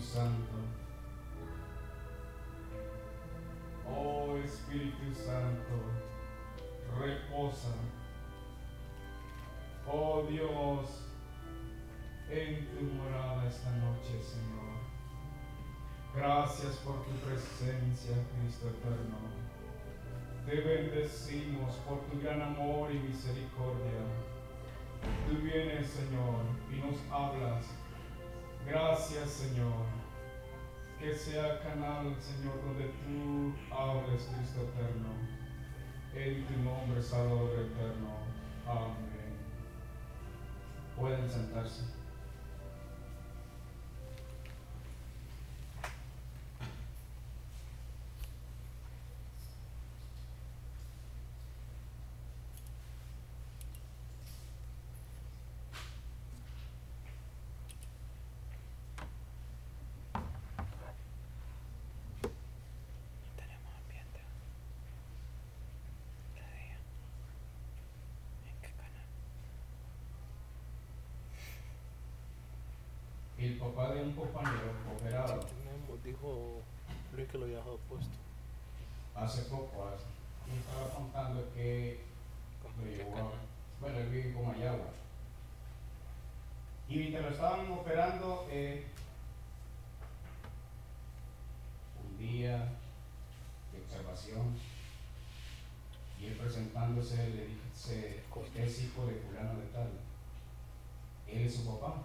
Santo. Oh Espíritu Santo, reposa. Oh Dios, en tu morada esta noche, Señor. Gracias por tu presencia, Cristo eterno. Te bendecimos por tu gran amor y misericordia. Tú vienes, Señor, y nos hablas. Gracias, Señor. Que sea canal, Señor, donde tú hables, Cristo eterno. En tu nombre, Salvador eterno. Amén. Pueden sentarse. El papá de un compañero operado. Dijo Luis que lo había puesto. Hace poco, hace, me estaba contando que lo llevó bueno, él vive en Comayagua. Y mientras lo estaban operando, eh, un día de observación, y él presentándose le dice, usted es hijo de fulano de tal. ¿Él es su papá?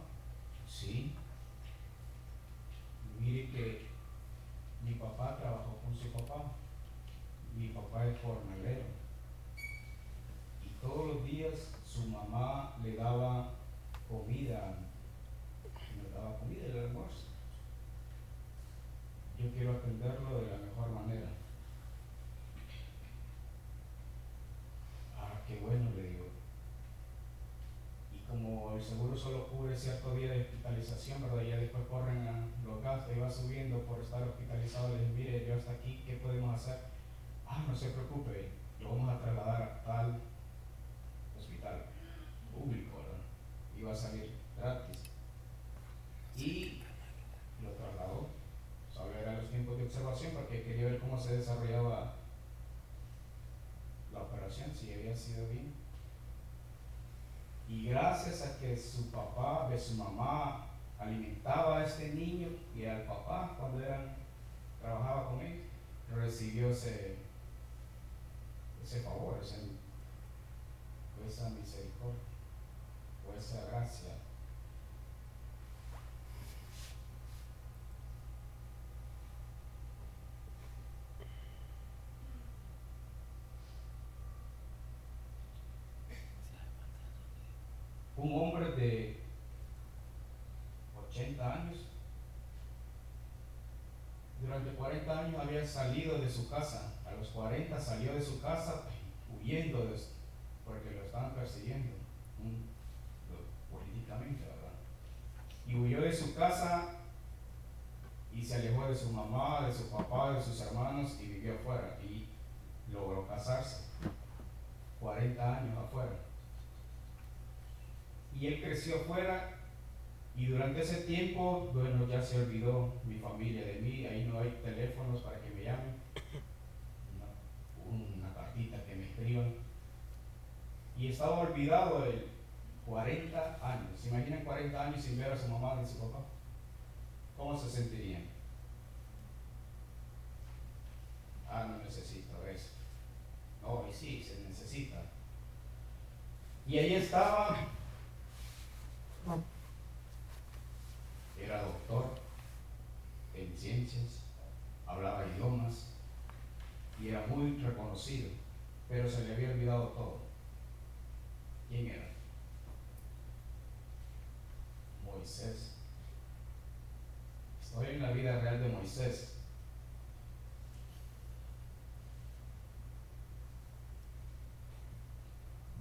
Sí. Mire que mi papá trabajó con su papá. Mi papá es jornalero. Y todos los días su mamá le daba comida, le daba comida el almuerzo. Yo quiero atenderlo de la mejor manera. Ah, qué bueno, le digo como el seguro solo cubre cierto día de hospitalización, ¿verdad? Y ya después corren a los gastos y va subiendo por estar hospitalizado. Les mire, yo hasta aquí, ¿qué podemos hacer? Ah, no se preocupe, lo vamos a trasladar a tal hospital público, ¿verdad? Y va a salir gratis. Y lo trasladó. Solo eran los tiempos de observación porque quería ver cómo se desarrollaba la operación, si había sido bien. Y gracias a que su papá, de su mamá, alimentaba a este niño y al papá cuando eran, trabajaba con él, recibió ese, ese favor, esa misericordia, o esa gracia. Un hombre de 80 años, durante 40 años había salido de su casa, a los 40 salió de su casa huyendo porque lo estaban persiguiendo políticamente. Y huyó de su casa y se alejó de su mamá, de su papá, de sus hermanos y vivió afuera y logró casarse. 40 años afuera y él creció afuera y durante ese tiempo, bueno, ya se olvidó mi familia de mí, ahí no hay teléfonos para que me llamen, una, cartita que me escriban. Y estaba olvidado él 40 años. ¿Se imaginan 40 años sin ver a su mamá y su papá? ¿Cómo se sentirían? Ah, no necesito eso. No, y sí, se necesita. Y ahí estaba era doctor en ciencias, hablaba idiomas y era muy reconocido, pero se le había olvidado todo. ¿Quién era? Moisés. Estoy en la vida real de Moisés.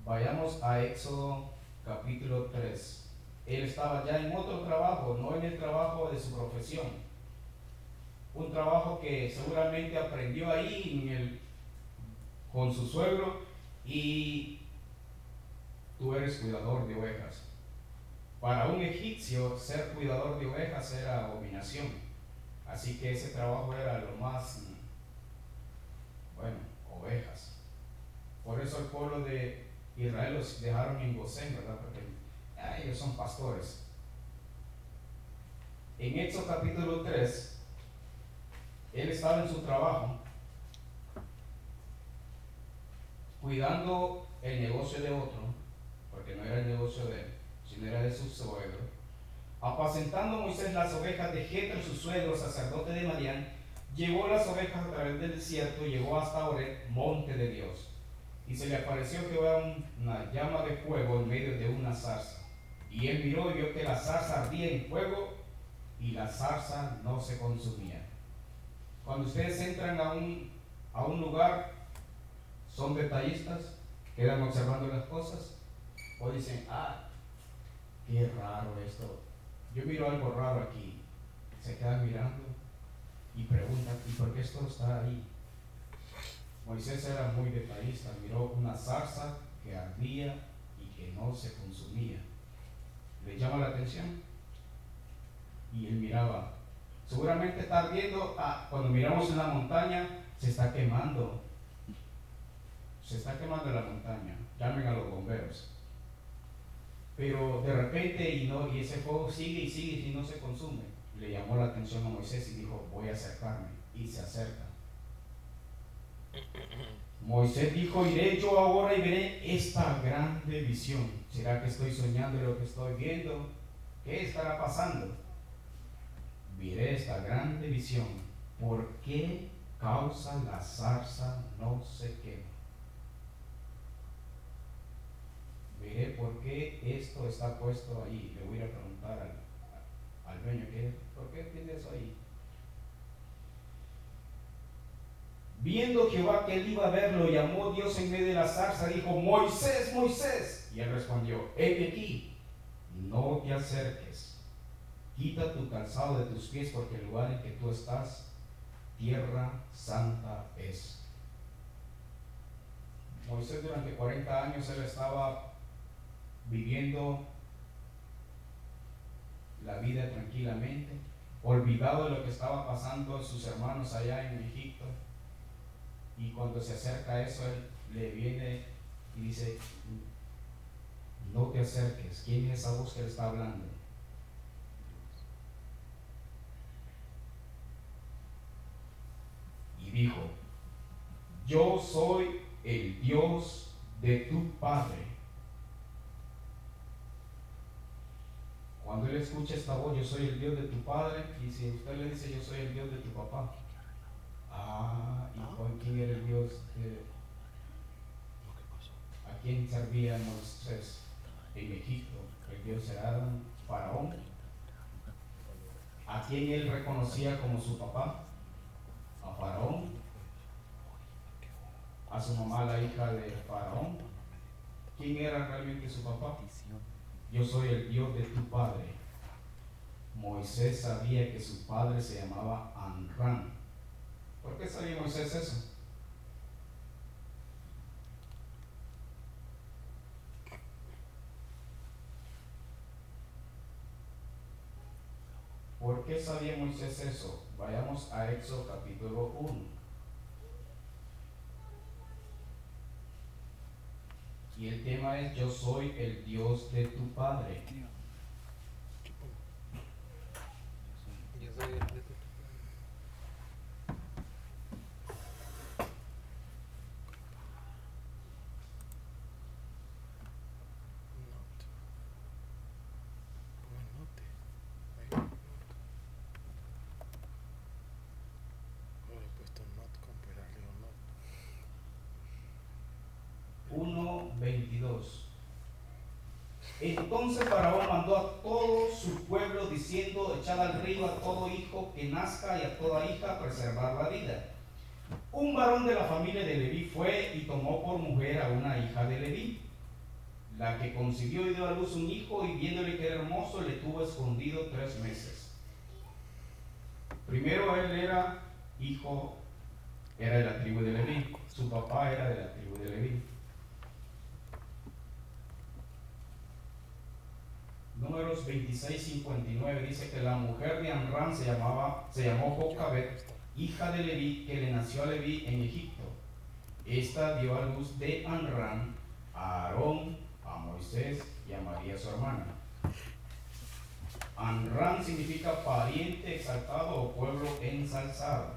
Vayamos a Éxodo capítulo 3. Él estaba ya en otro trabajo, no en el trabajo de su profesión. Un trabajo que seguramente aprendió ahí en el, con su suegro y tú eres cuidador de ovejas. Para un egipcio ser cuidador de ovejas era abominación. Así que ese trabajo era lo más, bueno, ovejas. Por eso el pueblo de Israel los dejaron en Gosén, ¿verdad? Porque ah, ellos son pastores. En Éxodo capítulo 3, él estaba en su trabajo cuidando el negocio de otro, porque no era el negocio de él, sino era de su suegro. Apacentando Moisés las ovejas de Jetro, su suegro, sacerdote de Madián, llevó las ovejas a través del desierto y llegó hasta Oret, monte de Dios. Y se le apareció que era una llama de fuego en medio de una zarza. Y él miró y vio que la zarza ardía en fuego y la zarza no se consumía. Cuando ustedes entran a un, a un lugar, son detallistas, quedan observando las cosas, o dicen, ah, qué raro esto. Yo miro algo raro aquí. Se quedan mirando y preguntan, ¿y por qué esto está ahí? Moisés era muy detallista, miró una zarza que ardía y que no se consumía. ¿Le llama la atención? Y él miraba. Seguramente está ardiendo, ah, cuando miramos en la montaña, se está quemando. Se está quemando la montaña. Llamen a los bomberos. Pero de repente y, no, y ese fuego sigue y sigue y no se consume. Le llamó la atención a Moisés y dijo, voy a acercarme. Y se acerca. Moisés dijo, iré yo ahora y veré esta grande visión. ¿Será que estoy soñando lo que estoy viendo? ¿Qué estará pasando? Veré esta grande visión. ¿Por qué causa la zarza no se quema? Veré por qué esto está puesto ahí. Le voy a preguntar al, al dueño, ¿por qué tiene eso ahí? Viendo Jehová que él iba a verlo, llamó Dios en medio de la zarza, dijo, Moisés, Moisés. Y él respondió, he aquí, no te acerques, quita tu calzado de tus pies, porque el lugar en que tú estás, tierra santa es. Moisés durante 40 años él estaba viviendo la vida tranquilamente, olvidado de lo que estaba pasando sus hermanos allá en Egipto y cuando se acerca a eso, él le viene y dice, no te acerques. ¿Quién es esa voz que le está hablando? Y dijo, yo soy el Dios de tu Padre. Cuando él escucha esta voz, yo soy el Dios de tu Padre, y si usted le dice, yo soy el Dios de tu papá, Ah, ¿y con quién era el Dios? ¿A quién servía Moisés en Egipto? El Dios era Faraón. ¿A quién él reconocía como su papá? A Faraón. A su mamá, la hija de Faraón. ¿Quién era realmente su papá? Yo soy el Dios de tu padre. Moisés sabía que su padre se llamaba Anran ¿Por qué sabía Moisés eso? ¿Por qué sabía Moisés eso? Vayamos a Éxodo capítulo 1. Y el tema es, yo soy el Dios de tu Padre. Yo soy el de tu 22. Entonces Faraón mandó a todo su pueblo diciendo, echad al río a todo hijo que nazca y a toda hija preservar la vida. Un varón de la familia de Leví fue y tomó por mujer a una hija de Leví, la que concibió y dio a luz un hijo y viéndole que era hermoso le tuvo escondido tres meses. Primero él era hijo, era de la tribu de Leví, su papá era de la tribu de Leví. Número números 26:59 dice que la mujer de Amram se, llamaba, se llamó Jocabet, hija de Leví, que le nació a Leví en Egipto. Esta dio a luz de Amram a Aarón, a Moisés y a María su hermana. Amram significa pariente exaltado o pueblo ensalzado.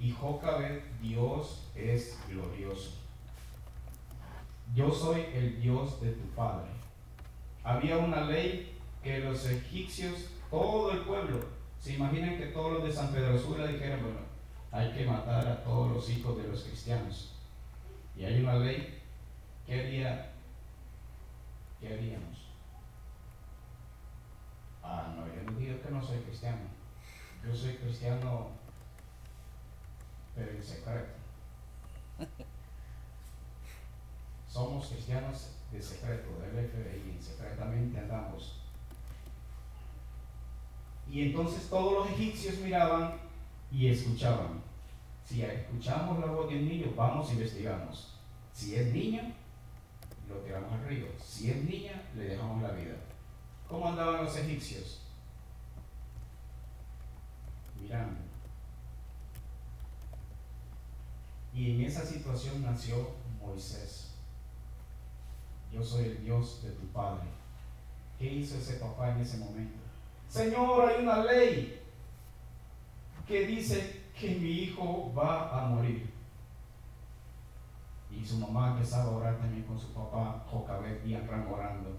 Y Jocabet, Dios es glorioso. Yo soy el Dios de tu padre. Había una ley que los egipcios, todo el pueblo, se imaginan que todos los de San Pedro Sula dijeron, bueno, hay que matar a todos los hijos de los cristianos. Y hay una ley, ¿qué haría? ¿Qué haríamos? Ah, no, yo no digo que no soy cristiano. Yo soy cristiano, pero en secreto. Somos cristianos de secreto, del FBI, secretamente andamos. Y entonces todos los egipcios miraban y escuchaban. Si escuchamos la voz de un niño, vamos e investigamos. Si es niño, lo tiramos al río. Si es niña, le dejamos la vida. ¿Cómo andaban los egipcios? Mirando. Y en esa situación nació Moisés. Yo soy el Dios de tu Padre. ¿Qué hizo ese papá en ese momento? Señor, hay una ley que dice que mi hijo va a morir. Y su mamá empezaba a orar también con su papá, Jocabet y Amram orando.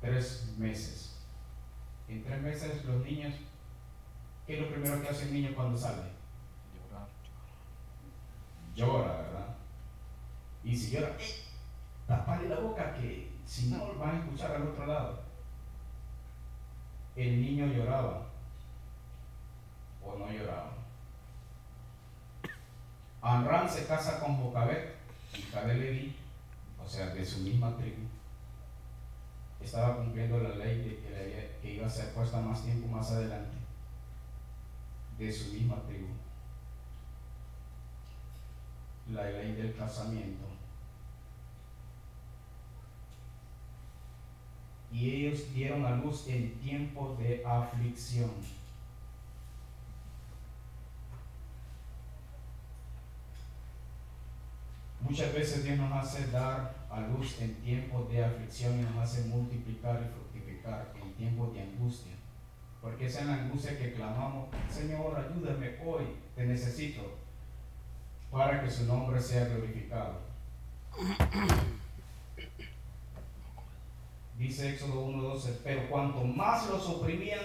Tres meses. En tres meses los niños, ¿qué es lo primero que hace el niño cuando sale? Llorar. Llora, ¿verdad? Y si llora, ¡eh! tapale la boca que si no van a escuchar al otro lado. El niño lloraba o no lloraba. Amram se casa con Jocabet, hija de Leví, o sea, de su misma tribu. Estaba cumpliendo la ley de que, que iba a ser puesta más tiempo más adelante, de su misma tribu. La ley del casamiento. Y ellos dieron a luz en tiempo de aflicción. Muchas veces Dios nos hace dar a luz en tiempos de aflicción y nos hace multiplicar y fructificar en tiempos de angustia. Porque es en la angustia que clamamos, Señor, ayúdame hoy, te necesito, para que su nombre sea glorificado. Dice Éxodo 1.12, pero cuanto más los oprimían,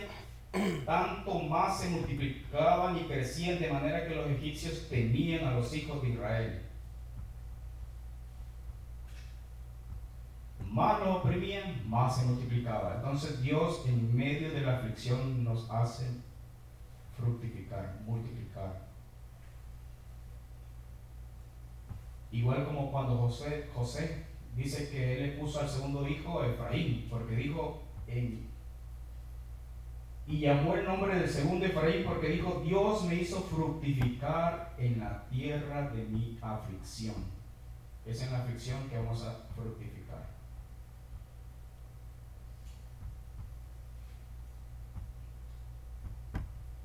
tanto más se multiplicaban y crecían de manera que los egipcios temían a los hijos de Israel. Más los oprimían, más se multiplicaba. Entonces Dios en medio de la aflicción nos hace fructificar, multiplicar. Igual como cuando José, José dice que él le puso al segundo hijo Efraín, porque dijo en y llamó el nombre del segundo Efraín porque dijo, Dios me hizo fructificar en la tierra de mi aflicción. Es en la aflicción que vamos a fructificar.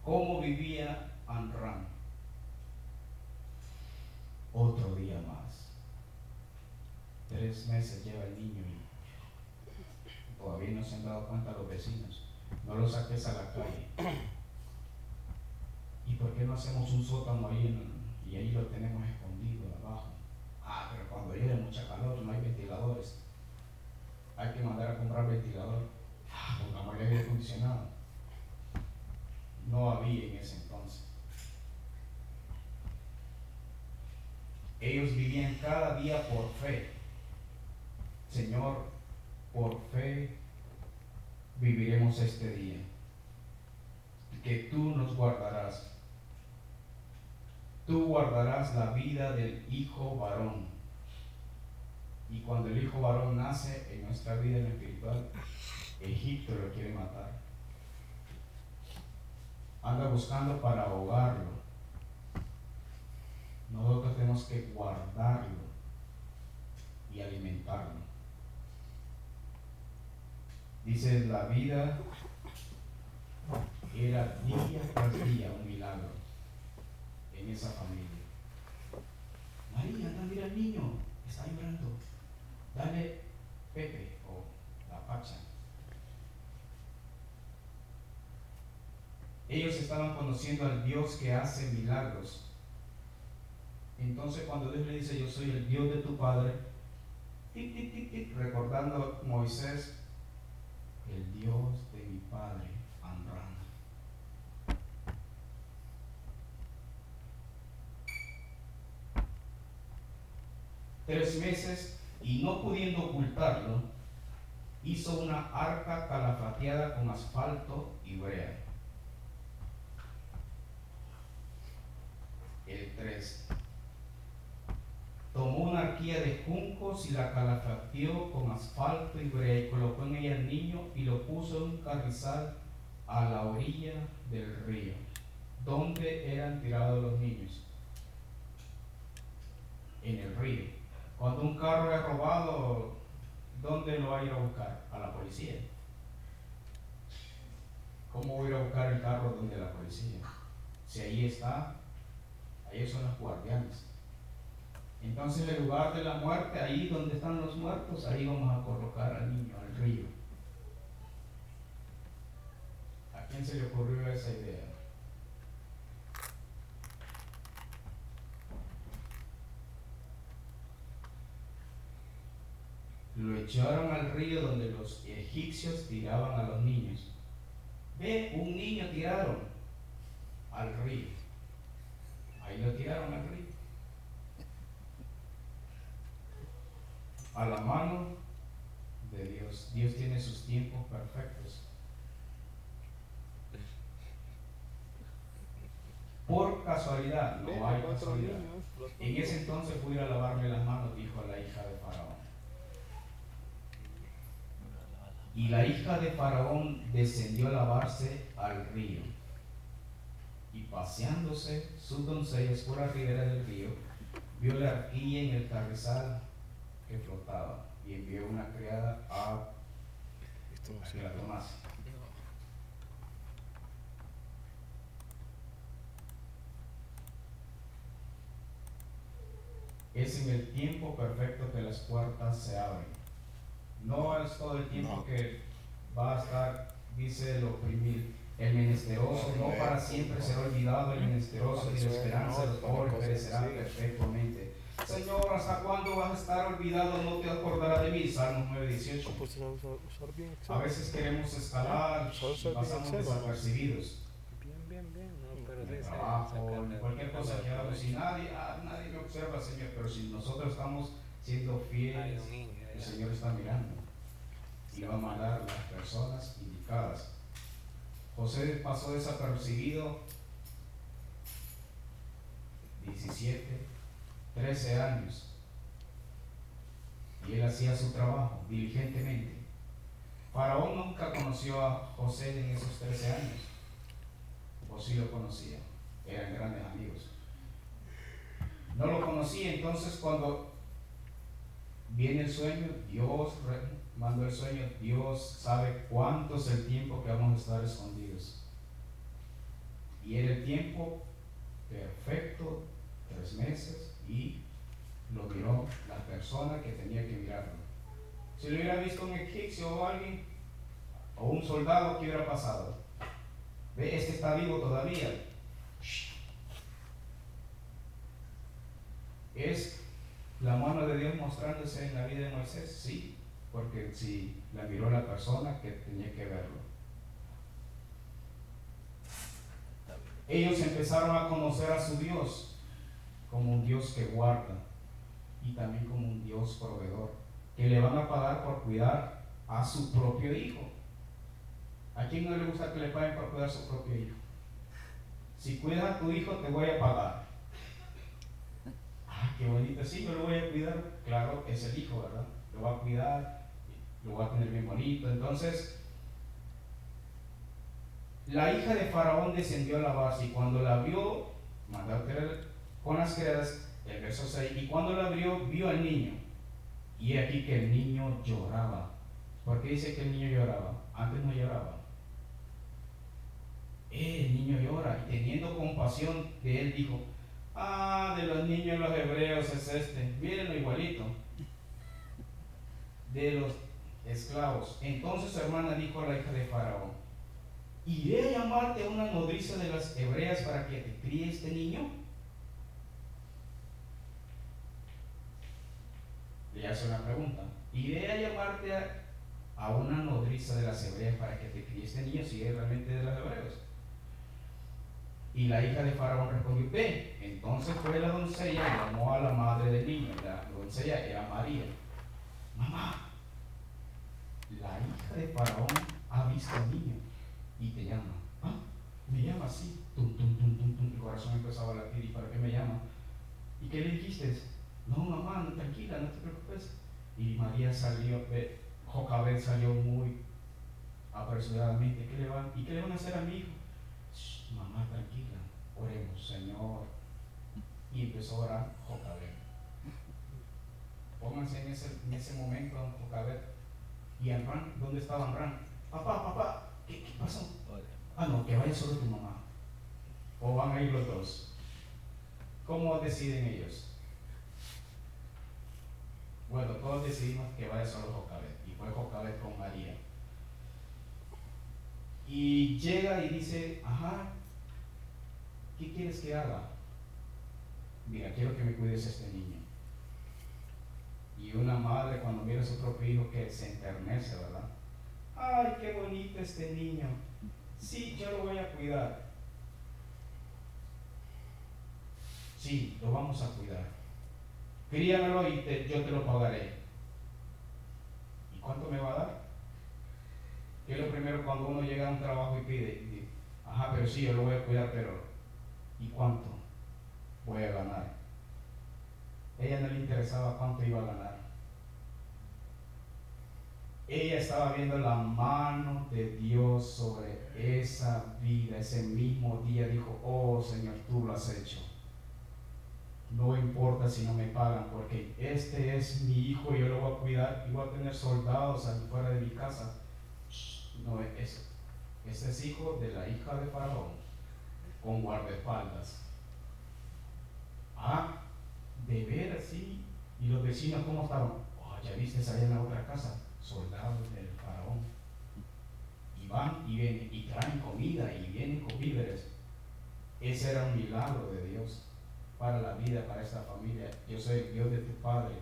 ¿Cómo vivía Amram? Otro día más. Tres meses lleva el niño y todavía no se han dado cuenta los vecinos. No lo saques a la calle. ¿Y por qué no hacemos un sótano ahí y ahí lo tenemos escondido abajo? Ah, pero cuando llueve mucha calor no hay ventiladores. Hay que mandar a comprar ventilador. Ah, pongámosle aire acondicionado. No había en ese entonces. Ellos vivían cada día por fe. Señor, por fe viviremos este día. Que tú nos guardarás. Tú guardarás la vida del hijo varón. Y cuando el hijo varón nace en nuestra vida espiritual, Egipto lo quiere matar. Anda buscando para ahogarlo. Nosotros tenemos que guardarlo y alimentarlo. Dice, la vida era día tras día un milagro en esa familia. María, anda, mira al niño, está llorando. Dale Pepe o la Pacha. Ellos estaban conociendo al Dios que hace milagros. Entonces cuando Dios le dice, yo soy el Dios de tu Padre, recordando Moisés, el Dios de mi Padre, Amram. Tres meses y no pudiendo ocultarlo, hizo una arca calafateada con asfalto y brea. El 3. Tomó una arquilla de juncos y la calafateó con asfalto y brea y colocó en ella el niño y lo puso en un carrizal a la orilla del río, donde eran tirados los niños. En el río. Cuando un carro es robado, ¿dónde lo va a ir a buscar? A la policía. ¿Cómo voy a ir a buscar el carro donde la policía? Si ahí está, ahí son los guardianes. Entonces, en el lugar de la muerte, ahí donde están los muertos, ahí vamos a colocar al niño, al río. ¿A quién se le ocurrió esa idea? Lo echaron al río donde los egipcios tiraban a los niños. Ve, un niño tiraron al río. Ahí lo tiraron al río. A la mano de Dios. Dios tiene sus tiempos perfectos. Por casualidad, no hay casualidad. En ese entonces fui a lavarme las manos, dijo la hija de Faraón. Y la hija de Faraón descendió a lavarse al río. Y paseándose sus doncellas por la ribera del río, vio la arquilla en el carrizal que flotaba y envió una criada a, que la tomase. Es en el tiempo perfecto que las puertas se abren. No es todo el tiempo que va a estar, dice el oprimido. El menesteroso no para siempre será olvidado, el menesteroso y la esperanza de los pobres perecerán perfectamente Señor, ¿hasta cuándo vas a estar olvidado? No te acordarás de mí. Salmos 9, 18. Pues, a veces queremos escalar y pasamos desapercibidos. Bien, bien, bien. No, pero en el trabajo, en cualquier cosa que hagamos. Si nadie, ah, nadie me observa, Señor, pero si nosotros estamos siendo fieles, el Señor está mirando y va a mandar las personas indicadas. José pasó desapercibido 17 13 años. Y él hacía su trabajo diligentemente. Faraón nunca conoció a José en esos 13 años. O sí lo conocía. Eran grandes amigos. No lo conocía, entonces cuando viene el sueño, Dios mandó el sueño, Dios sabe cuánto es el tiempo que vamos a estar escondidos. Y era el tiempo perfecto, tres meses, y lo miró la persona que tenía que mirarlo. Si lo hubiera visto un egipcio o alguien, o un soldado, ¿qué hubiera pasado? Ve, este está vivo todavía. ¿Es la mano de Dios mostrándose en la vida de Moisés? Sí, porque si la miró la persona que tenía que verlo. Ellos empezaron a conocer a su Dios como un Dios que guarda y también como un Dios proveedor, que le van a pagar por cuidar a su propio hijo. ¿A quién no le gusta que le paguen por cuidar a su propio hijo? Si cuidas a tu hijo, te voy a pagar. Ah, qué bonito, sí, yo lo voy a cuidar. Claro, es el hijo, ¿verdad? Lo va a cuidar, lo va a tener bien bonito. Entonces, la hija de Faraón descendió a la base y cuando la vio, mandó a con las el verso 6, y cuando la abrió, vio al niño, y aquí que el niño lloraba. ¿Por qué dice que el niño lloraba? Antes no lloraba. El niño llora y teniendo compasión de él dijo, ah, de los niños los hebreos es este, mírenlo igualito. De los esclavos. Entonces su hermana dijo a la hija de Faraón, ¿iré a llamarte a una nodriza de las hebreas para que te críe este niño? Le hace una pregunta. ¿Iré a llamarte a, una nodriza de las hebreas para que te críe este niño si es realmente de los hebreos? Y la hija de Faraón respondió, ve. Entonces fue la doncella y llamó a la madre del niño. La doncella era María. Mamá, la hija de Faraón ha visto al niño y te llama. ¿Ah? Me llama así. Tum, tum, tum, tum, tum. El corazón empezaba a latir. ¿Y para qué me llama? ¿Y qué le dijiste? No, mamá, no, tranquila, no te preocupes. Y María salió, eh, Jocabed salió muy apresuradamente. ¿Qué le van, ¿Y qué le van a hacer a mi hijo? mamá, tranquila, oremos, Señor. Y empezó a orar Jocabed. Pónganse en ese, en ese momento, Jocabed. ¿Y Amran? ¿Dónde estaba Amran? Papá, papá, ¿qué, qué pasó? Ah, no, que vaya solo tu mamá. O van a ir los dos. ¿Cómo deciden ellos? Bueno, todos decidimos que vaya solo Jocabet. Y fue Jocabet con María. Y llega y dice, ajá, ¿qué quieres que haga? Mira, quiero que me cuides a este niño. Y una madre cuando mira a su propio hijo que se enternece, ¿verdad? Ay, qué bonito este niño. Sí, yo lo voy a cuidar. Sí, lo vamos a cuidar. Críamelo y yo te lo pagaré. ¿Y cuánto me va a dar? Que es lo primero cuando uno llega a un trabajo y pide, ajá, pero sí, yo lo voy a cuidar, pero ¿y cuánto voy a ganar? ella no le interesaba cuánto iba a ganar. Ella estaba viendo la mano de Dios sobre esa vida. Ese mismo día dijo, oh Señor, tú lo has hecho no importa si no me pagan, porque este es mi hijo y yo lo voy a cuidar y voy a tener soldados fuera de mi casa. No es eso. Este es hijo de la hija de Faraón con guardaespaldas. Ah, de ver así. ¿Y los vecinos cómo estaban? Oh, ya viste allá en la otra casa, soldados del Faraón. Y van y vienen y traen comida y vienen con víveres. Ese era un milagro de Dios para la vida, para esta familia. Yo soy el Dios de tu Padre.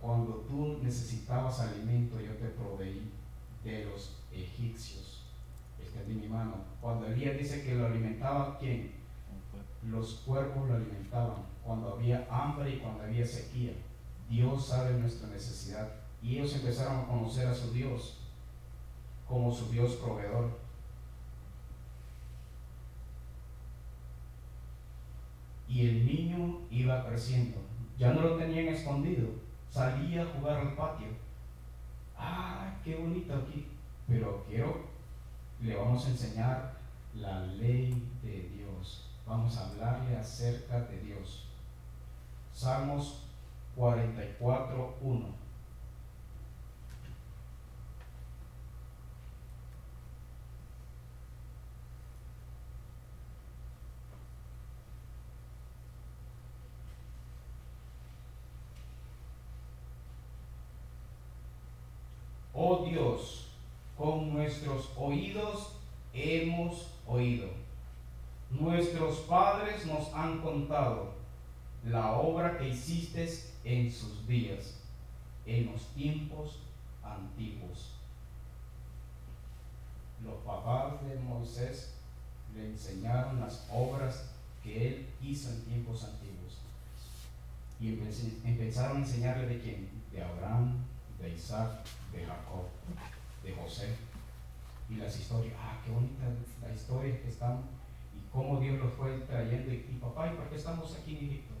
Cuando tú necesitabas alimento, yo te proveí de los egipcios. Extendí mi mano. Cuando Elías dice que lo alimentaba, ¿quién? Los cuerpos lo alimentaban. Cuando había hambre y cuando había sequía. Dios sabe nuestra necesidad. Y ellos empezaron a conocer a su Dios como su Dios proveedor. Y el niño iba creciendo. Ya no lo tenían escondido. Salía a jugar al patio. Ah, qué bonito aquí. Pero quiero, le vamos a enseñar la ley de Dios. Vamos a hablarle acerca de Dios. Salmos 44, 1. Oh Dios, con nuestros oídos hemos oído. Nuestros padres nos han contado la obra que hiciste en sus días, en los tiempos antiguos. Los papás de Moisés le enseñaron las obras que él hizo en tiempos antiguos. Y empezaron a enseñarle de quién? De Abraham, de Isaac, de Jacob, de José. Y las historias, ah, qué bonita la historia que están y cómo Dios los fue trayendo. Y, papá, ¿y por qué estamos aquí en Egipto?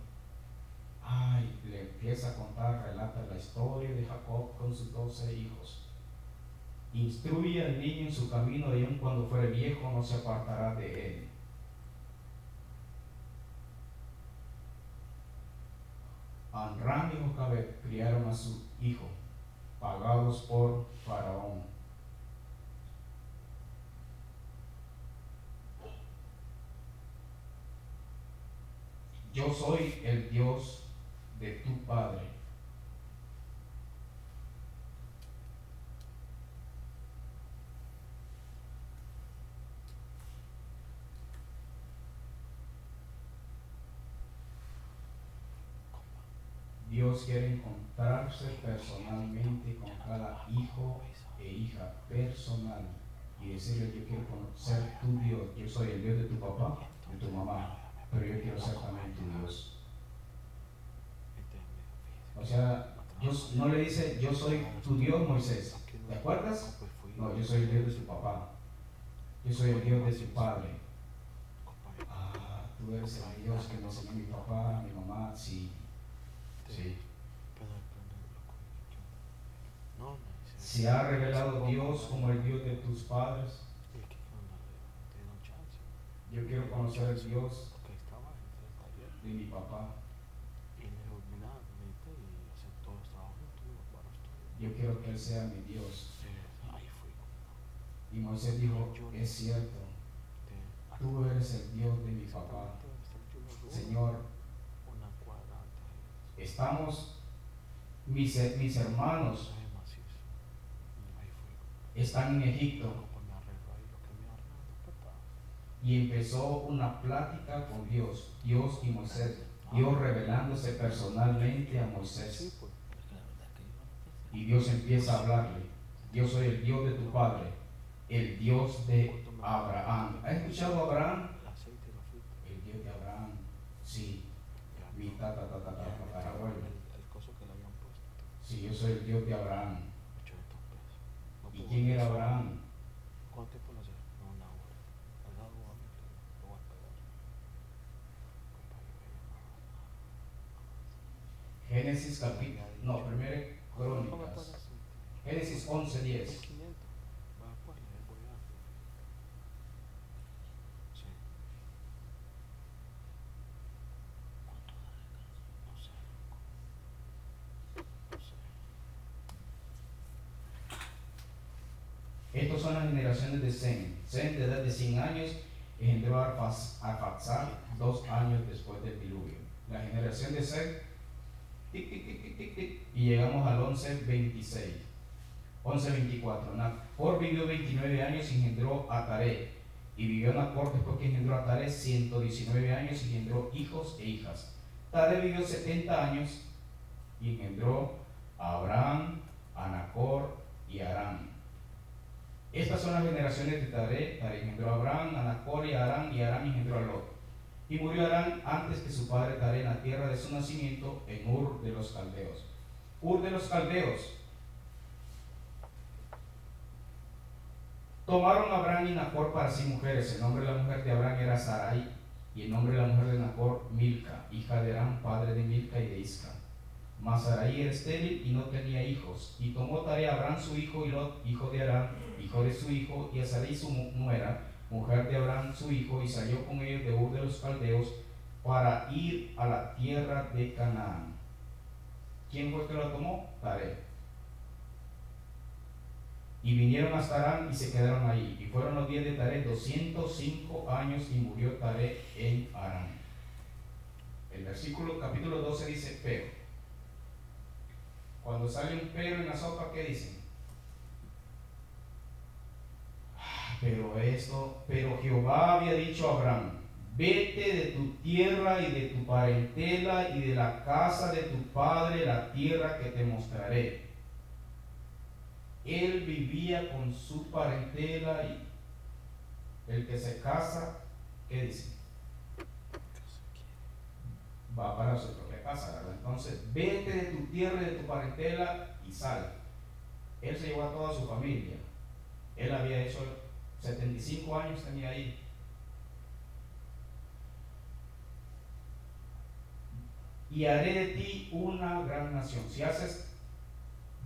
Ay, le empieza a contar, relata la historia de Jacob con sus doce hijos. Instruye al niño en su camino y aun cuando fuere viejo no se apartará de él. Anram y Jocabet criaron a su hijo pagados por Faraón. Yo soy el Dios de tu Padre. Dios quiere encontrarse personalmente con cada hijo e hija personal y decirle yo quiero conocer tu Dios, yo soy el Dios de tu papá, de tu mamá, pero yo quiero ser también tu Dios. O sea, Dios no le dice, yo soy tu Dios, Moisés. ¿Te acuerdas? No, yo soy el Dios de tu papá. Yo soy el Dios de tu padre. Ah, tú eres el Dios que me enseñó mi papá, mi mamá, sí. Sí. Se ha revelado Dios como el Dios de tus padres. Yo quiero conocer el Dios de mi papá. Yo quiero que Él sea mi Dios. Y Moisés dijo, es cierto, tú eres el Dios de mi papá. Señor, estamos, mis, mis hermanos están en Egipto. Y empezó una plática con Dios, Dios y Moisés. Dios revelándose personalmente a Moisés. Y Dios empieza a hablarle. Yo soy el Dios de tu padre, el Dios de Abraham. ¿Has escuchado a Abraham? El Dios de Abraham. Sí. Mi tata, tata, tata, Sí, yo soy el Dios de Abraham. ¿Y quién era Abraham? Génesis capítulo, no, primero Crónicas. Génesis 11, 10. Estos son las generaciones de Zen. Zen de edad de 100 años engendró a Arfaxad dos años después del diluvio. La generación de Zen y llegamos al 11.26. 11.24. Nacor vivió 29 años y engendró a Taré. Y vivió Nacor después que engendró a Taré 119 años y engendró hijos e hijas. Taré vivió 70 años y engendró a Abraham, a Nacor y a Arán. Estas son las generaciones de Taré. Taré engendró a Abraham, a Nacor y a Arán, y Arán engendró a Lot. Y murió Arán antes que su padre Taré en la tierra de su nacimiento, en Ur de los Caldeos. Ur de los Caldeos. Tomaron Abraham y Nacor para sí mujeres. El nombre de la mujer de Abraham era Sarai, y el nombre de la mujer de Nacor, Milca, hija de Arán, padre de Milca y de Isca. Mas Sarai era estéril y no tenía hijos. Y tomó Taré a Abraham su hijo y Lot, hijo de Arán, hijo de su hijo, y a Sarai su nuera, mujer de Abraham su hijo, y salió con ellos de Ur de los Caldeos para ir a la tierra de Canaán. ¿Quién fue el que lo tomó? Taré. Y vinieron hasta Arán y se quedaron ahí. Y fueron los días de Taré 205 años y murió Taré en Arán. El versículo capítulo 12 dice pero. Cuando sale un pero en la sopa, ¿qué dicen? Pero esto, pero Jehová había dicho a Abraham, vete de tu tierra y de tu parentela y de la casa de tu padre, la tierra que te mostraré. Él vivía con su parentela y el que se casa, ¿qué dice? Va para su propia Entonces, vete de tu tierra y de tu parentela y sal. Él se llevó a toda su familia. Él había hecho 75 años tenía ahí. Y haré de ti una gran nación. Si haces,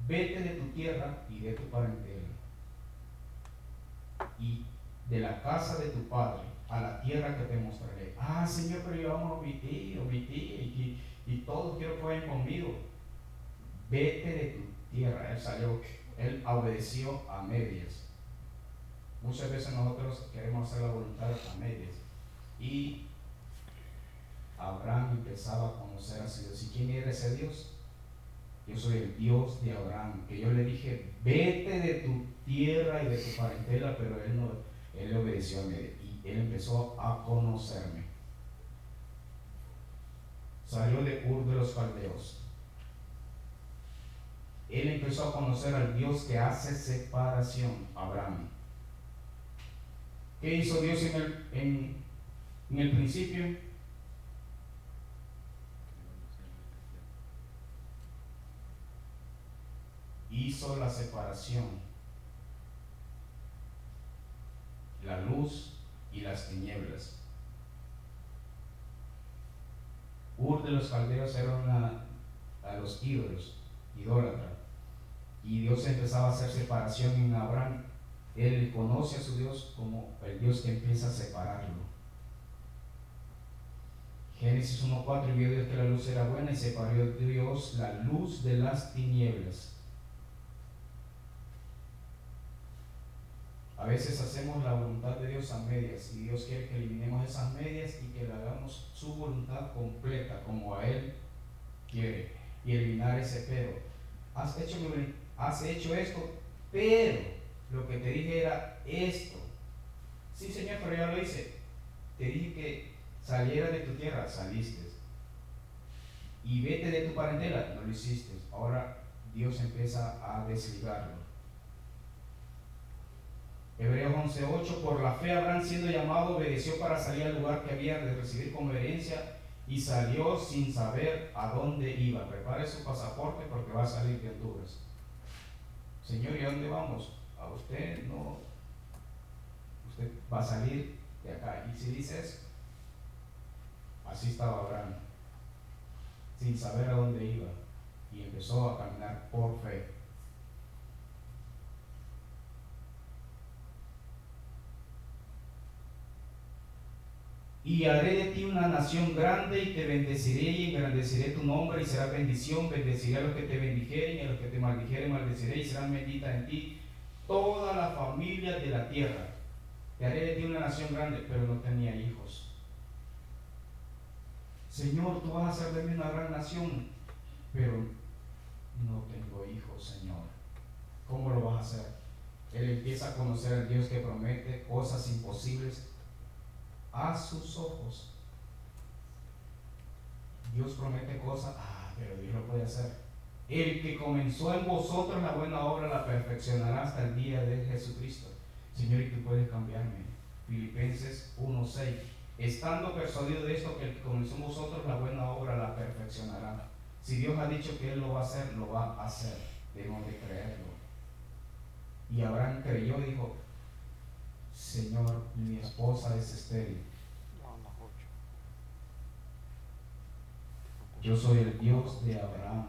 vete de tu tierra y de tu parentela. Y de la casa de tu padre a la tierra que te mostraré. Ah, Señor, pero yo amo a mi tío, y todos quiero que vayan conmigo. Vete de tu tierra. Él salió, él obedeció a medias. Muchas veces nosotros queremos hacer la voluntad a medias. Y Abraham empezaba a conocer a Dios. ¿Y quién era ese Dios? Yo soy el Dios de Abraham. Que yo le dije, vete de tu tierra y de tu parentela, pero él no, él le obedeció a mí. Y él empezó a conocerme. Salió de Ur de los Caldeos. Él empezó a conocer al Dios que hace separación, Abraham. ¿Qué hizo Dios en el, en, en el principio? hizo la separación, la luz y las tinieblas. Ur de los caldeos era a los ídolos, idólatra. Y Dios empezaba a hacer separación en Abraham. Él conoce a su Dios como el Dios que empieza a separarlo. Génesis 1.4 vio Dios que la luz era buena y separó Dios la luz de las tinieblas. A veces hacemos la voluntad de Dios a medias y Dios quiere que eliminemos esas medias y que le hagamos su voluntad completa como a Él quiere y eliminar ese pero. Has hecho, has hecho esto, pero lo que te dije era esto. Sí, Señor, pero ya lo hice. Te dije que saliera de tu tierra, saliste. Y vete de tu parentela, no lo hiciste. Ahora Dios empieza a desligarlo. Hebreos 11:8, por la fe Abraham siendo llamado obedeció para salir al lugar que había de recibir como herencia y salió sin saber a dónde iba. Prepare su pasaporte porque va a salir de Honduras. Señor, ¿y a dónde vamos? A usted no. Usted va a salir de acá. Y si dice eso, así estaba Abraham, sin saber a dónde iba. Y empezó a caminar por fe. Y haré de ti una nación grande y te bendeciré y engrandeceré tu nombre y será bendición, bendeciré a los que te bendijeren y a los que te maldijeren maldeciré y serán benditas en ti toda la familia de la tierra. Te haré de ti una nación grande, pero no tenía hijos. Señor, tú vas a hacer de mí una gran nación, pero no tengo hijos, Señor. ¿Cómo lo vas a hacer? Él empieza a conocer al Dios que promete cosas imposibles a sus ojos. Dios promete cosas, ah, pero Dios lo puede hacer. El que comenzó en vosotros la buena obra la perfeccionará hasta el día de Jesucristo. Señor, y tú puedes cambiarme. Filipenses 1:6. Estando persuadido de esto, que el que comenzó en vosotros la buena obra la perfeccionará. Si Dios ha dicho que Él lo va a hacer, lo va a hacer. Debemos de creerlo. Y Abraham creyó y dijo, Señor, mi esposa es estéril. Yo soy el Dios de Abraham.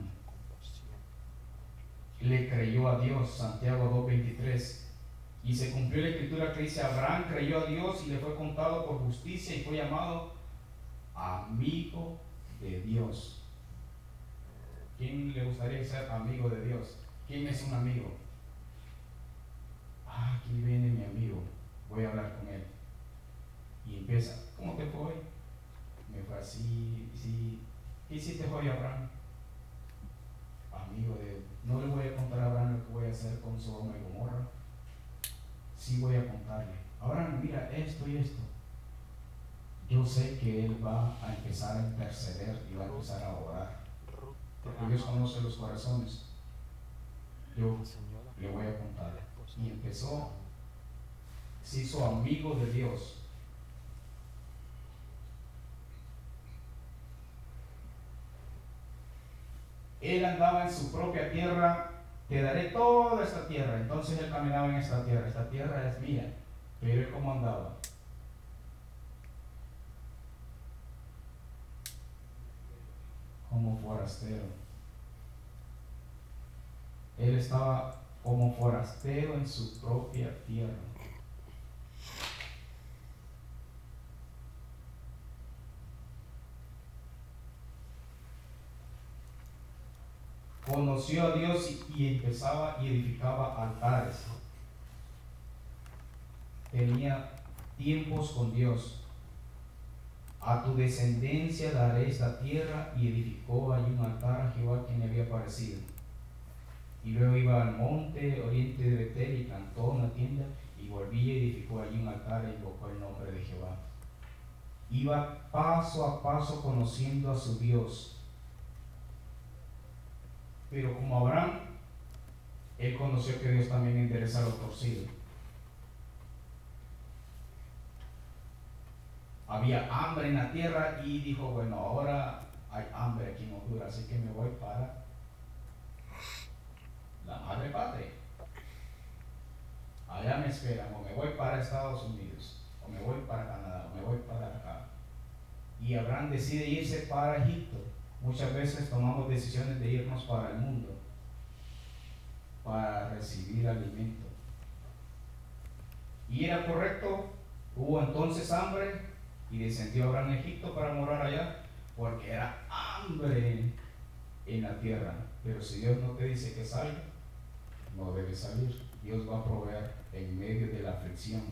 Le creyó a Dios, Santiago 2.23. Y se cumplió la escritura que dice, Abraham creyó a Dios y le fue contado por justicia y fue llamado amigo de Dios. ¿Quién le gustaría ser amigo de Dios? ¿Quién es un amigo? Ah, aquí viene mi amigo voy a hablar con él. Y empieza, ¿cómo te fue? Me fue así, sí. ¿Qué hiciste hoy, Abraham? Amigo de, no le voy a contar a Abraham lo que voy a hacer con su y Gomorra. Sí voy a contarle. Abraham, mira esto y esto. Yo sé que él va a empezar a interceder y va a empezar a orar. Porque Dios conoce los corazones. Yo le voy a contar. Y empezó se hizo amigo de Dios. Él andaba en su propia tierra, te daré toda esta tierra. Entonces él caminaba en esta tierra, esta tierra es mía. Pero cómo andaba. Como forastero. Él estaba como forastero en su propia tierra. Conoció a Dios y, empezaba y edificaba altares. Tenía tiempos con Dios. A tu descendencia daré esta tierra y edificó allí un altar a Jehová quien había parecido. Y luego iba al monte oriente de Betel y plantó una tienda y volvía y edificó allí un altar e invocó el nombre de Jehová. Iba paso a paso conociendo a su Dios. Pero como Abraham, él conoció que Dios también endereza lo torcido. había hambre en la tierra y dijo, bueno, ahora hay hambre aquí en Honduras, así que me voy para la madre patria. Allá me esperan, o me voy para Estados Unidos, o me voy para Canadá, o me voy para acá. Y Abraham decide irse para Egipto. Muchas veces tomamos decisiones de irnos para el mundo, para recibir alimento. Y era correcto, hubo entonces hambre, y descendió Abraham a Egipto para morar allá, porque era hambre en la tierra. Pero si Dios no te dice que salga, no debe salir. Dios va a proveer en medio de la aflicción.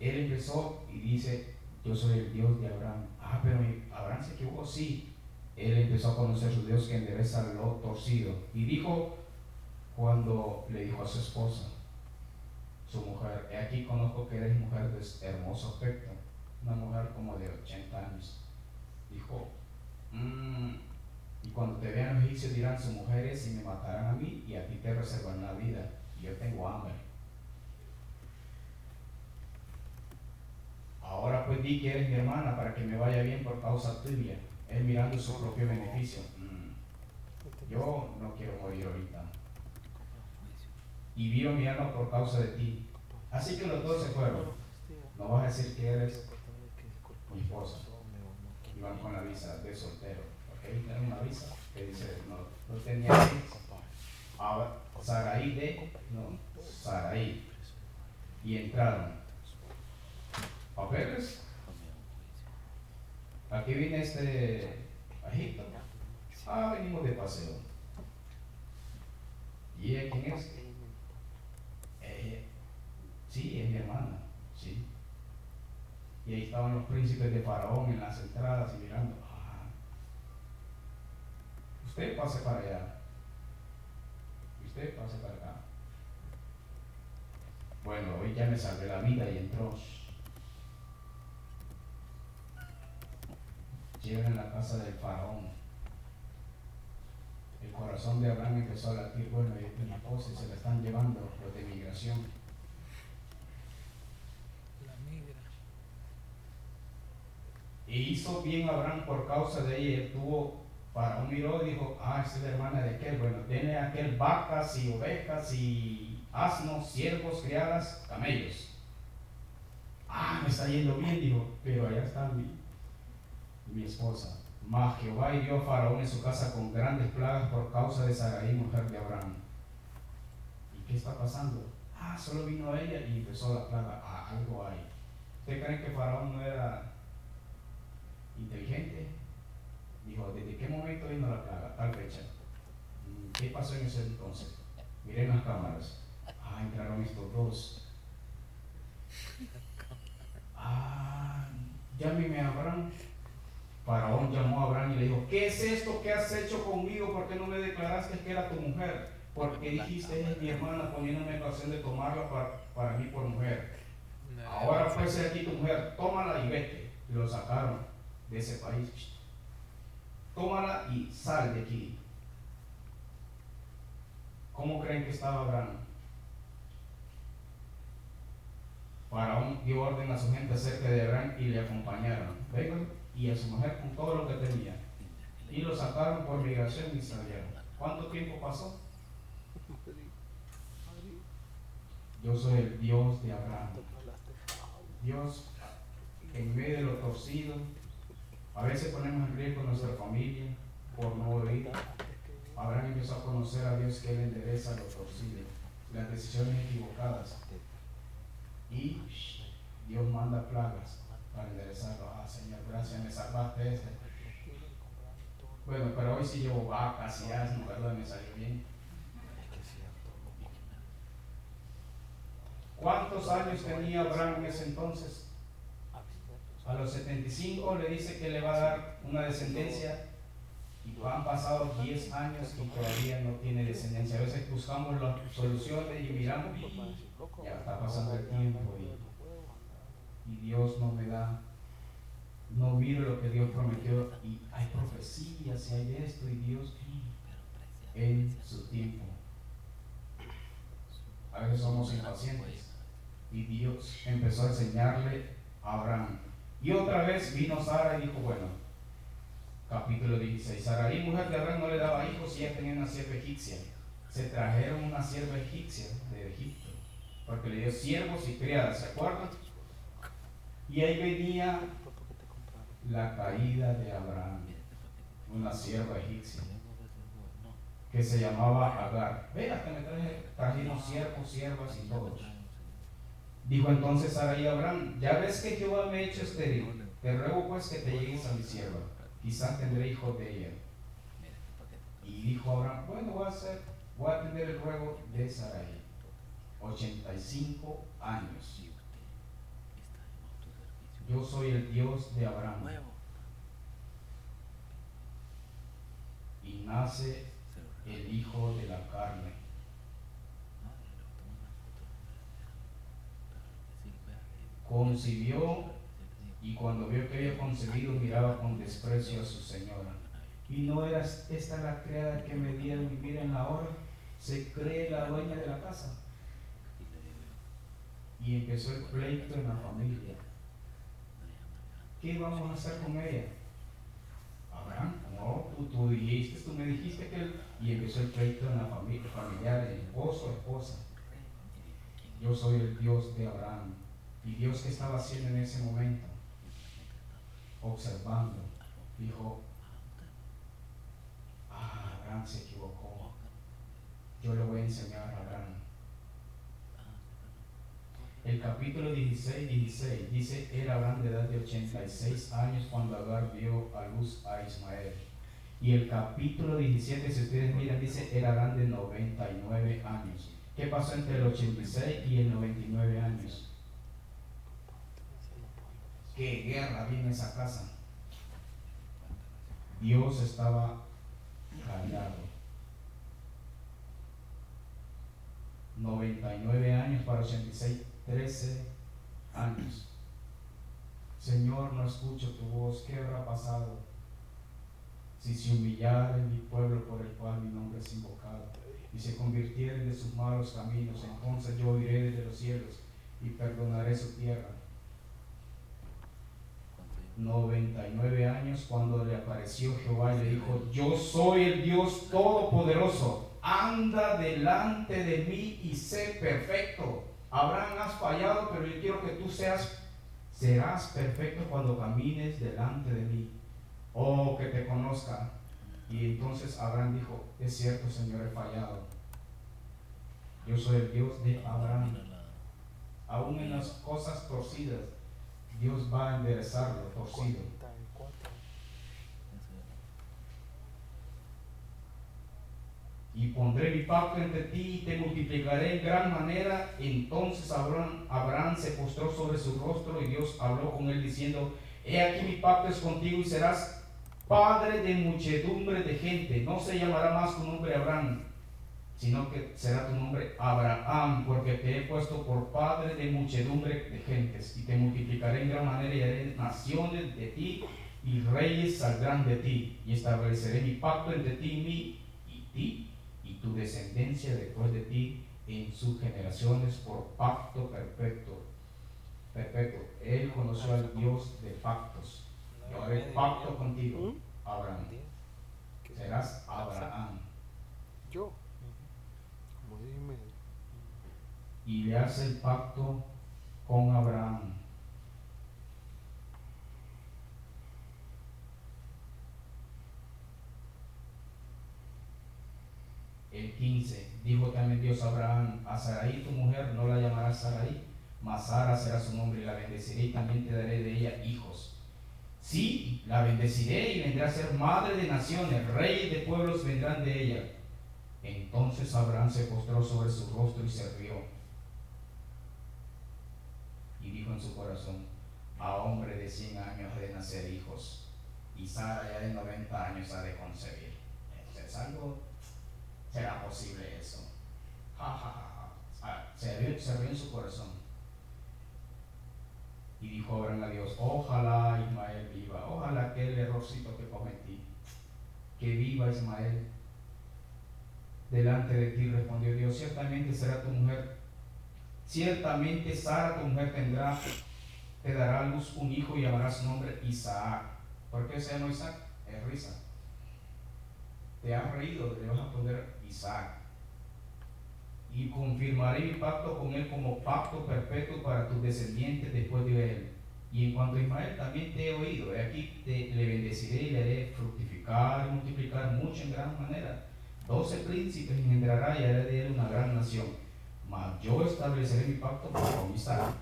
Él empezó y dice, yo soy el Dios de Abraham. Ah, pero Abraham se equivocó, sí. Él empezó a conocer su Dios que endereza lo torcido. Y dijo, cuando le dijo a su esposa, su mujer, he aquí conozco que eres mujer de hermoso aspecto, una mujer como de 80 años. Dijo, mm, y cuando te vean los egipcios dirán, su mujeres y me matarán a mí y a ti te reservan la vida, y yo tengo hambre. Ahora pues di que eres mi hermana para que me vaya bien por causa tuya. Él mirando su propio beneficio. Mm, yo no quiero morir ahorita y vio mi alma por causa de ti. Así que los dos se fueron. No vas a decir que eres mi esposa. Iban con la visa de soltero. Porque él tenía una visa que dice, no, no tenía Ahora, Saraí de, no, Saraí. Y entraron. ¿Papeles? Aquí viene este Egipto. Ah, venimos de paseo. ¿Y quién es? Sí, es mi hermana, sí. Y ahí estaban los príncipes de Faraón en las entradas y mirando. Ah, usted pase para allá. Usted pase para acá. Bueno, hoy ya me salvé la vida y entró. Llegan en la casa del faraón. El corazón de Abraham empezó a latir, bueno, y mi esposa se la están llevando los de migración. Y hizo bien Abraham por causa de ella. Y tuvo, para un miró y dijo, ah, es la hermana de aquel. Bueno, tiene aquel vacas y ovejas y asnos, siervos, criadas, camellos. Ah, me está yendo bien, dijo, pero allá está mi, mi esposa. Mas Jehová hirió a Faraón en su casa con grandes plagas por causa de Sarai, mujer de Abraham. ¿Y qué está pasando? Ah, solo vino ella y empezó la plaga. Ah, algo hay. ¿Usted cree que Faraón no era inteligente, dijo, ¿desde qué momento vino la plaga? Tal fecha. Mm, ¿Qué pasó en ese entonces? Miren las cámaras. Ah, entraron estos dos. Ah, llámeme a Abraham. Faraón llamó a Abraham y le dijo, ¿qué es esto que has hecho conmigo? ¿Por qué no me declaraste que era tu mujer? Porque dijiste, es mi hermana poniéndome ocasión de tomarla para, para mí por mujer. Ahora fuese aquí tu mujer, tómala y vete. Y lo sacaron de ese país. Tómala y sal de aquí. ¿Cómo creen que estaba Abraham? Faraón dio orden a su gente acerca de Abraham y le acompañaron. Vengan y a su mujer con todo lo que tenía. Y lo sacaron por migración y salieron. ¿Cuánto tiempo pasó? Yo soy el Dios de Abraham. Dios en medio de lo torcido, a veces ponemos en riesgo nuestra familia por no oír. Habrán empezado a conocer a Dios que Él endereza lo torcido, las decisiones equivocadas. Y Dios manda plagas para enderezarlo. Ah, Señor, gracias, me salvaste este. Bueno, pero hoy sí llevo vacas y asno, ¿verdad? Me salió bien. ¿Cuántos años tenía Abraham en ese entonces? A los 75 le dice que le va a dar una descendencia y han pasado 10 años y todavía no tiene descendencia. A veces buscamos las soluciones y miramos y ya está pasando el tiempo y, y Dios no me da, no miro lo que Dios prometió y hay profecías y hay esto y Dios en su tiempo. A veces somos impacientes y Dios empezó a enseñarle a Abraham. Y otra vez vino Sara y dijo, bueno, capítulo 16, Saraí, mujer de Abraham, no le daba hijos y ella tenía una sierva egipcia. Se trajeron una sierva egipcia de Egipto, porque le dio siervos y criadas, ¿se acuerdan? Y ahí venía la caída de Abraham, una sierva egipcia, que se llamaba Agar. Vea que me traje, trajeron siervos, siervas y todos. Dijo entonces Sarai Abraham, ya ves que Jehová me ha hecho estéril, te ruego pues que te llegues a mi sierva, quizás tendré hijo de ella. Y dijo Abraham, bueno, voy a, hacer, voy a atender el ruego de Sarai. 85 años. Yo soy el Dios de Abraham. Y nace el hijo de la carne. concibió y cuando vio que había concebido miraba con desprecio a su señora. Y no era esta la criada que me dieron vivir en la hora, se cree la dueña de la casa. Y empezó el pleito en la familia. ¿Qué vamos a hacer con ella? Abraham, no, tú, dijiste, tú me dijiste que... Y empezó el pleito en la familia familiar, el esposo, esposa. Yo soy el Dios de Abraham, y Dios que estaba haciendo en ese momento, observando, dijo, ah, Abraham se equivocó. Yo le voy a enseñar a Abraham. El capítulo 16, 16 dice, era Abraham de edad de 86 años cuando Agar vio a luz a Ismael. Y el capítulo 17, si ustedes miran, dice, era Abraham de 99 años. ¿Qué pasó entre el 86 y el 99 años? qué guerra viene en esa casa. Dios estaba callado. 99 años para 86, 13 años. Señor, no escucho tu voz. ¿Qué habrá pasado? Si se humillara en mi pueblo por el cual mi nombre es invocado y se convirtieren de sus malos caminos, entonces yo iré desde los cielos y perdonaré su tierra 99 años cuando le apareció Jehová y le dijo, yo soy el Dios Todopoderoso, anda delante de mí y sé perfecto. Abraham has fallado, pero yo quiero que tú seas, serás perfecto cuando camines delante de mí. Oh, que te conozca. Y entonces Abraham dijo, es cierto Señor, he fallado. Yo soy el Dios de Abraham. Aún en las cosas torcidas Dios va a enderezarlo torcido. Y pondré mi pacto entre ti y te multiplicaré en gran manera. Entonces Abraham, Abraham se postró sobre su rostro y Dios habló con él diciendo, he aquí mi pacto es contigo y serás padre de muchedumbre de gente. No se llamará más tu nombre Abraham, sino que será tu nombre Abraham, porque te he puesto por padre de muchedumbre de gentes, y te multiplicaré en gran manera y haré naciones de ti, y reyes saldrán de ti, y estableceré mi pacto entre ti y mí, y ti, tu descendencia después de ti, en sus generaciones, por pacto perfecto. Perfecto. Él conoció al Dios de pactos. Yo haré pacto contigo, Abraham. Serás Abraham. Yo y le hace el pacto con Abraham. El 15, dijo también Dios a Abraham, a Sarai tu mujer no la llamarás Sarai, mas Sara será su nombre y la bendeciré y también te daré de ella hijos. Sí, la bendeciré y vendrá a ser madre de naciones, reyes de pueblos vendrán de ella. Entonces Abraham se postró sobre su rostro y se rió. Y dijo en su corazón, a hombre de 100 años de nacer hijos, y Sara ya de 90 años ha de concebir. ¿Es algo? ¿Será posible eso? Se, rió, se en su corazón. Y dijo Abraham a Dios, ojalá Ismael viva, ojalá aquel errorcito que cometí, que viva Ismael. Delante de ti respondió Dios, ciertamente será tu mujer, ciertamente Sara tu mujer tendrá, te dará a luz un hijo y llamará su nombre Isaac. ¿Por qué se llama Isaac? Es risa. Te has reído, le vas a poner Isaac y confirmaré mi pacto con él como pacto perpetuo para tus descendientes después de él. Y en cuanto a Ismael, también te he oído. Aquí te, le bendeciré y le haré fructificar y multiplicar mucho en gran manera. Doce príncipes engendrará y haré de él una gran nación. Mas yo estableceré mi pacto con Isaac.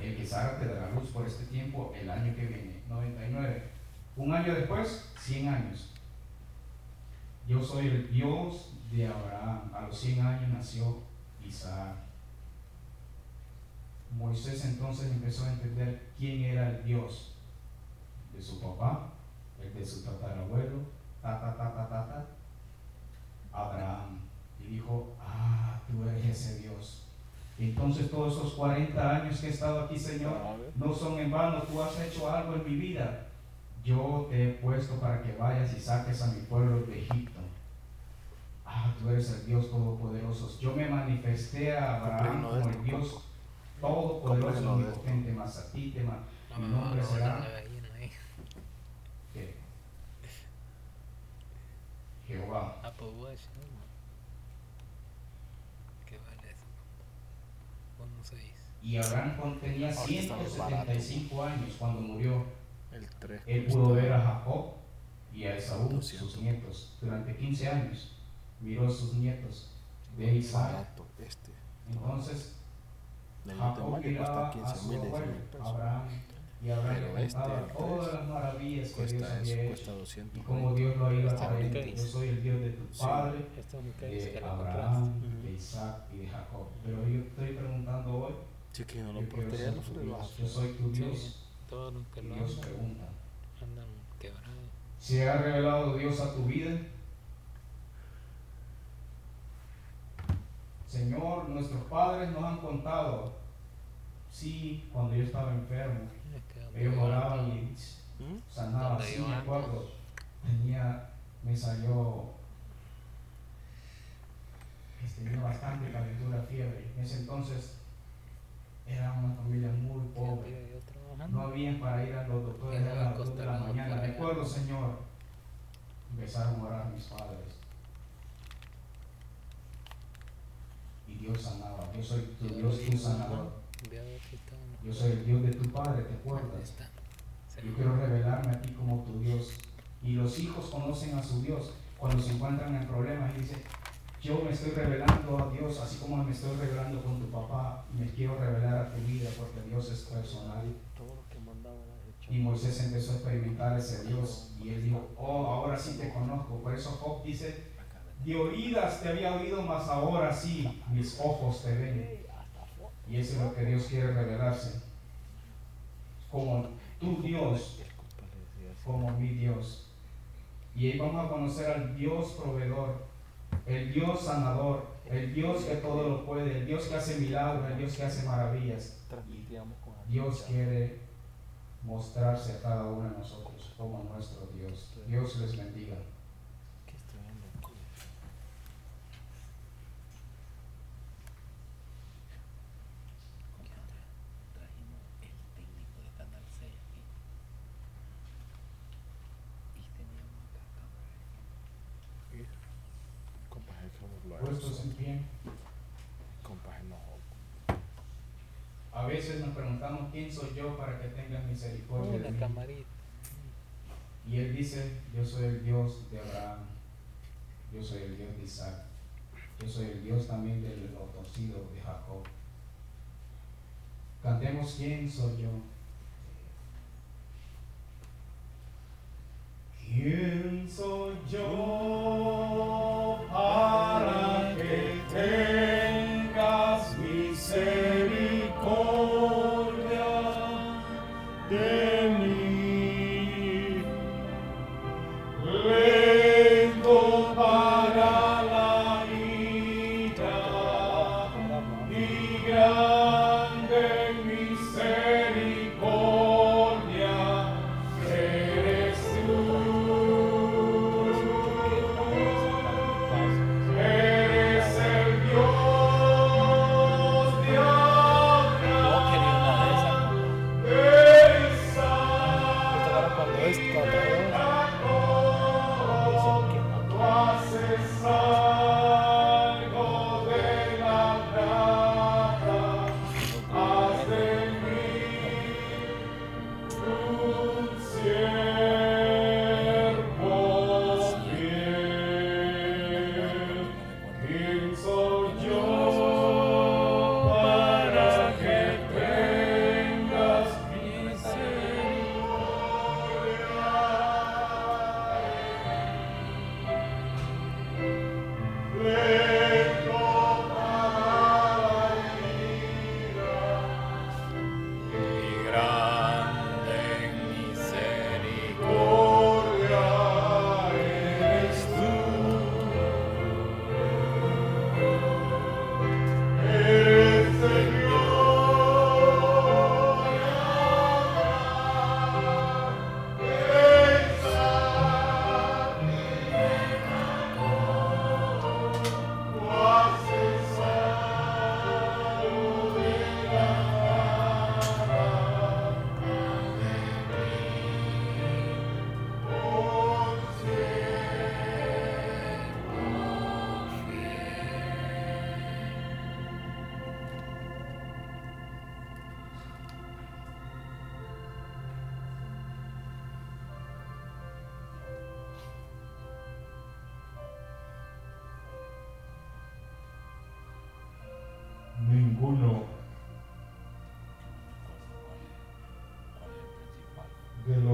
El que Sara te dará luz por este tiempo el año que viene. 99. Un año después, 100 años. Yo soy el Dios de Abraham. A los 100 años nació Isaac. Moisés entonces empezó a entender quién era el Dios de su papá, el de su tatarabuelo, ta, ta, ta, ta, ta, Abraham. Y dijo, ah, tú eres ese Dios. entonces todos esos 40 años que he estado aquí, Señor, no son en vano. Tú has hecho algo en mi vida. Yo te he puesto para que vayas y saques a mi pueblo de Egipto ah, tú eres el Dios Todopoderoso. Yo me manifesté a Abraham como el Dios Todopoderoso, omnipotente, más a ti, te mi nombre será. ¿Qué? Jehová. Y Abraham tenía 175 años cuando murió. El 3. Él pudo ver a Jacob y a Esaú, sus nietos, durante 15 años. Miró a sus nietos de Isaac. Este, Entonces, Jacob miraba a su abuelo, Abraham, y Abraham le este, todas las maravillas que Dios había hecho y cómo Dios lo ha ido trayendo. Yo soy el Dios de tu padre, de Abraham, de Isaac y de Jacob. Pero yo estoy preguntando hoy, Sí, que no lo yo, yo soy tu Dios. Dios pregunta. ¿Se ha revelado Dios a tu vida? Señor, nuestros padres nos han contado, sí, cuando yo estaba enfermo, ellos oraban y ¿Mm? sanaban, sí, me acuerdo, tenía, me salió, tenía bastante calentura, fiebre, en ese entonces era una familia muy pobre, no había para ir a los doctores a las 2 de la mañana, me acuerdo, Señor, empezaron a orar mis padres. Dios sanaba. Yo soy tu Dios, tu sanador. Yo soy el Dios de tu Padre, ¿te acuerdas? Yo quiero revelarme a ti como tu Dios. Y los hijos conocen a su Dios. Cuando se encuentran en problemas y dicen, yo me estoy revelando a Dios, así como me estoy revelando con tu papá, y me quiero revelar a tu vida porque Dios es personal. Y Moisés empezó a experimentar ese Dios y él dijo, oh, ahora sí te conozco. Por eso Job dice, de oídas te había oído, mas ahora sí mis ojos te ven. Y eso es lo que Dios quiere revelarse. Como tu Dios, como mi Dios. Y ahí vamos a conocer al Dios proveedor, el Dios sanador, el Dios que todo lo puede, el Dios que hace milagros, el Dios que hace maravillas. Dios quiere mostrarse a cada uno de nosotros como nuestro Dios. Dios les bendiga. ¿quién soy yo para que tengas misericordia de mí? Y él dice, yo soy el Dios de Abraham, yo soy el Dios de Isaac, yo soy el Dios también del autocido de Jacob. Cantemos, ¿quién soy yo? ¿Quién soy yo?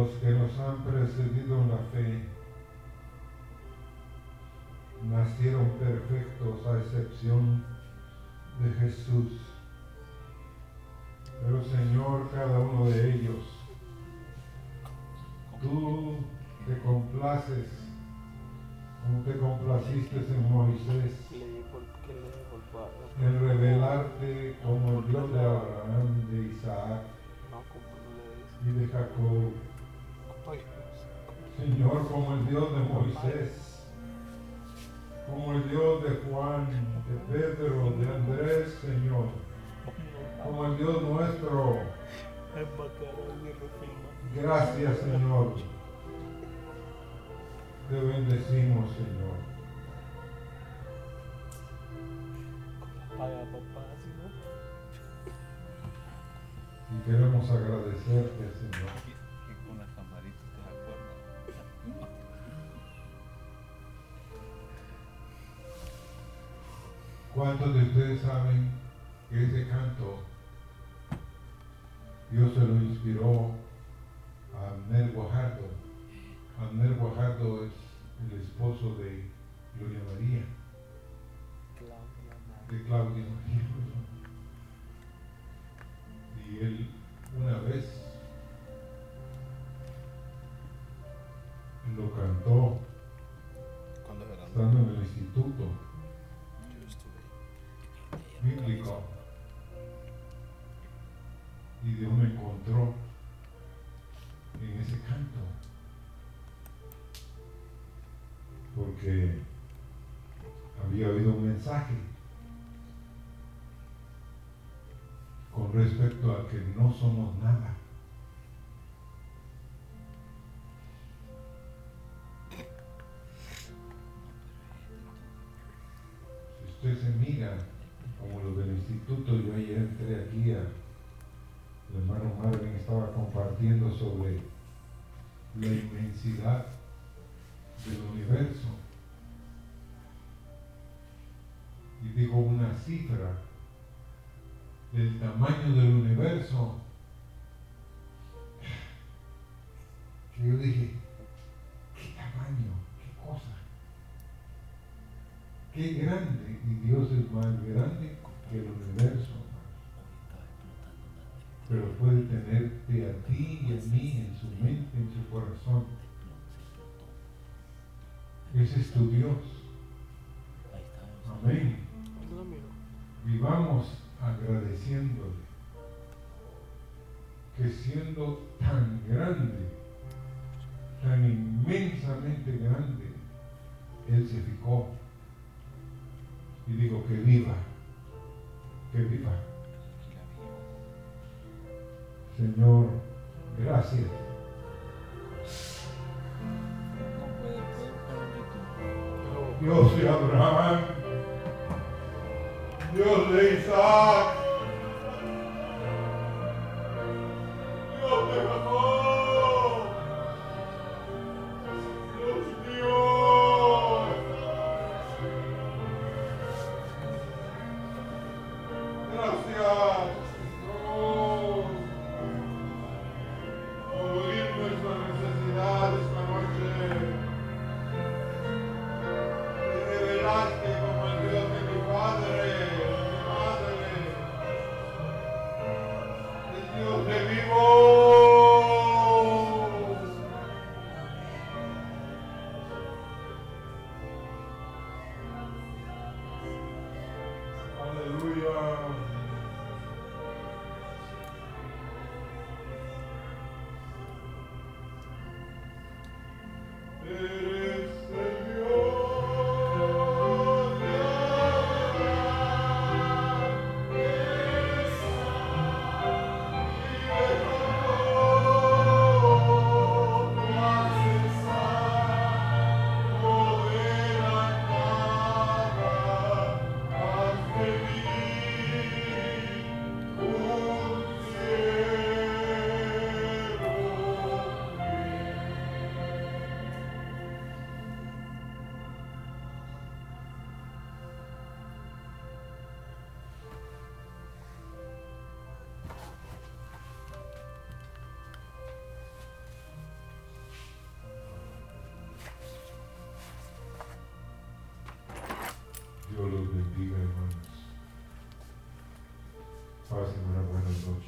Los que nos han precedido en la fe nacieron perfectos a excepción de Jesús. Pero Señor, cada uno de ellos, tú te complaces como te complaciste en Moisés en revelarte como el Dios de Abraham, de Isaac y de Jacob. Señor, como el Dios de Moisés, como el Dios de Juan, de Pedro, de Andrés, Señor, como el Dios nuestro. Gracias, Señor. Te bendecimos, Señor. Y queremos agradecerte, Señor. ¿Cuántos de ustedes saben que ese canto Dios se lo inspiró a Abner Guajardo? Abner Guajardo es el esposo de Gloria María, de Claudia María. Y él una vez lo cantó estando en el instituto bíblico. Y Dios me encontró en ese canto. Porque había oído un mensaje con respecto a que no somos nada. del universo. Y digo una cifra, del tamaño del universo, que yo dije, qué tamaño, qué cosa, qué grande, y Dios es más grande que el universo. Pero puede tenerte a ti y a mí en su mente, en su corazón. Ese es Dios los bendiga, hermanos. Pasen una buena noche.